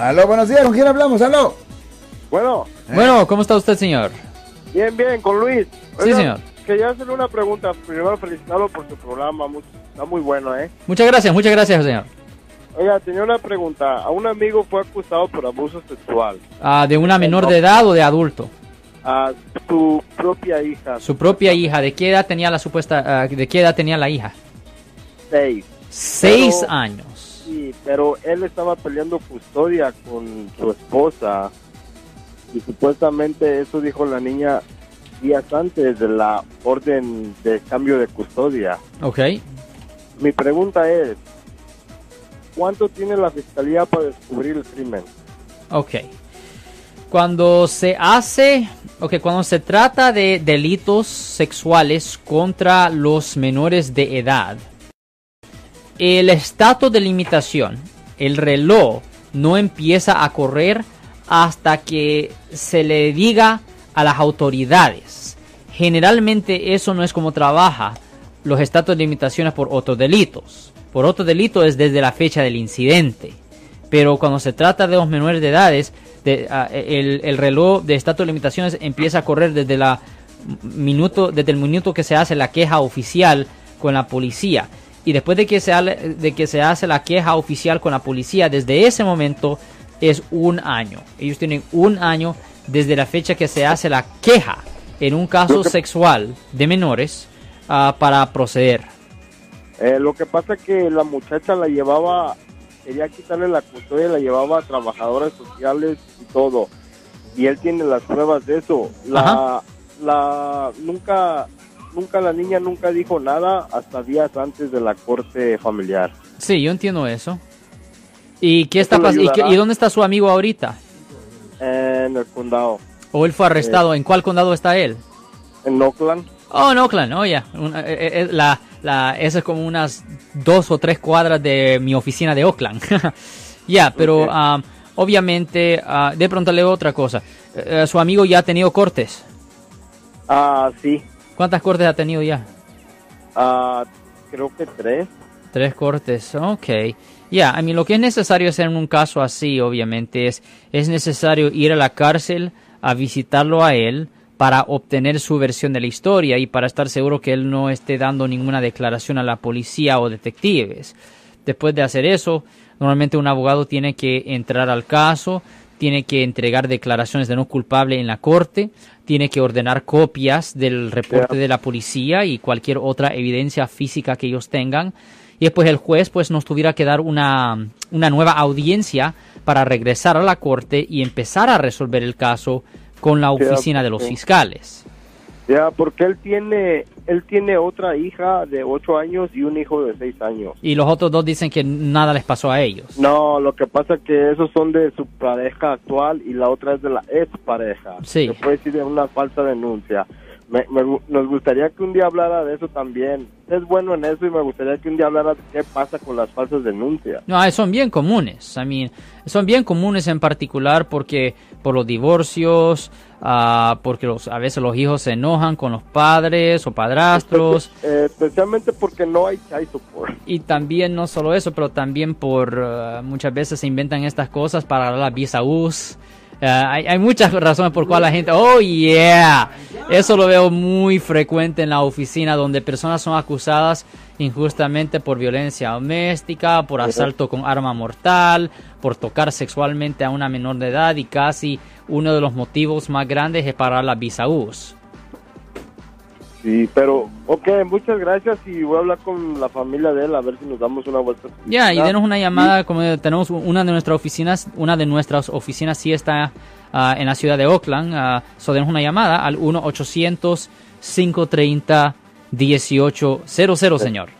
Aló, buenos días, ¿con quién hablamos? Aló. Bueno. Bueno, ¿cómo está usted, señor? Bien, bien, con Luis. sí, señor. Quería hacerle una pregunta. Primero, felicitarlo por su programa. está muy bueno, ¿eh? Muchas gracias, muchas gracias, señor. Oiga, tenía una pregunta. A un amigo fue acusado por abuso sexual. Ah, ¿De una menor de edad o de adulto? A su propia hija. Su propia hija. ¿De qué edad tenía la supuesta, ah, de qué edad tenía la hija? Seis. Seis años. Sí, pero él estaba peleando custodia con su esposa y supuestamente eso dijo la niña días antes de la orden de cambio de custodia. Ok. Mi pregunta es, ¿cuánto tiene la fiscalía para descubrir el crimen? Ok. Cuando se hace, ok, cuando se trata de delitos sexuales contra los menores de edad, el estatus de limitación, el reloj, no empieza a correr hasta que se le diga a las autoridades. Generalmente eso no es como trabaja los estatus de limitaciones por otros delitos. Por otro delito es desde la fecha del incidente. Pero cuando se trata de los menores de edades, ah, el, reloj de estatus de limitaciones empieza a correr desde, la minuto, desde el minuto que se hace la queja oficial con la policía. Y después de que, se, de que se hace la queja oficial con la policía, desde ese momento es un año. Ellos tienen un año desde la fecha que se hace la queja en un caso sexual de menores uh, para proceder. Eh, lo que pasa es que la muchacha la llevaba, quería quitarle la custodia, la llevaba a trabajadores sociales y todo. Y él tiene las pruebas de eso. La, la nunca, nunca la niña nunca dijo nada hasta días antes de la corte familiar. Sí, yo entiendo eso. ¿Y qué está pasando? ¿Y, dónde está su amigo ahorita? En el condado. ¿O él fue arrestado? ¿En cuál condado está él? En Oakland. Oh, en Oakland, oh ya. Eh, eh, eh, la, la, esa es como unas dos o tres cuadras de mi oficina de Oakland. ya, pero um, obviamente, uh, de pronto leo otra cosa. ¿Su amigo ya ha tenido cortes? Ah, sí. ¿Cuántas cortes ha tenido ya? Ah, creo que tres. Tres cortes, ok. Ya, a mí lo que es necesario hacer en un caso así, obviamente, es, es necesario ir a la cárcel a visitarlo a él para obtener su versión de la historia y para estar seguro que él no esté dando ninguna declaración a la policía o detectives. Después de hacer eso, normalmente un abogado tiene que entrar al caso, tiene que entregar declaraciones de no culpable en la corte, tiene que ordenar copias del reporte de la policía y cualquier otra evidencia física que ellos tengan. Y después el juez pues nos tuviera que dar una, una nueva audiencia para regresar a la corte y empezar a resolver el caso con la oficina de los fiscales. Ya, porque él tiene, él tiene otra hija de 8 años y un hijo de 6 años. Y los otros dos dicen que nada les pasó a ellos. No, lo que pasa es que esos son de su pareja actual y la otra es de la ex pareja. Sí. Se puede decir de una falsa denuncia me, nos gustaría que un día hablara de eso también. Es bueno en eso y me gustaría que un día hablara de qué pasa con las falsas denuncias. No, son bien comunes. I mean, son bien comunes en particular porque por los divorcios, uh, porque los, a veces los hijos se enojan con los padres o padrastros. Eh, especialmente porque no hay child support. Y también no solo eso, pero también por uh, muchas veces se inventan estas cosas para la visa US eh, hay, muchas razones por cual la gente, oh yeah, eso lo veo muy frecuente en la oficina donde personas son acusadas injustamente por violencia doméstica, por asalto con arma mortal, por tocar sexualmente a una menor de edad y casi uno de los motivos más grandes es para la visa Sí, pero, ok, muchas gracias y voy a hablar con la familia de él a ver si nos damos una vuelta. Ya, y denos una llamada, como tenemos una de nuestras oficinas, una de nuestras oficinas sí está ah, en la ciudad de Oakland, uh, so denos una llamada al 1-800-530-1800, señor.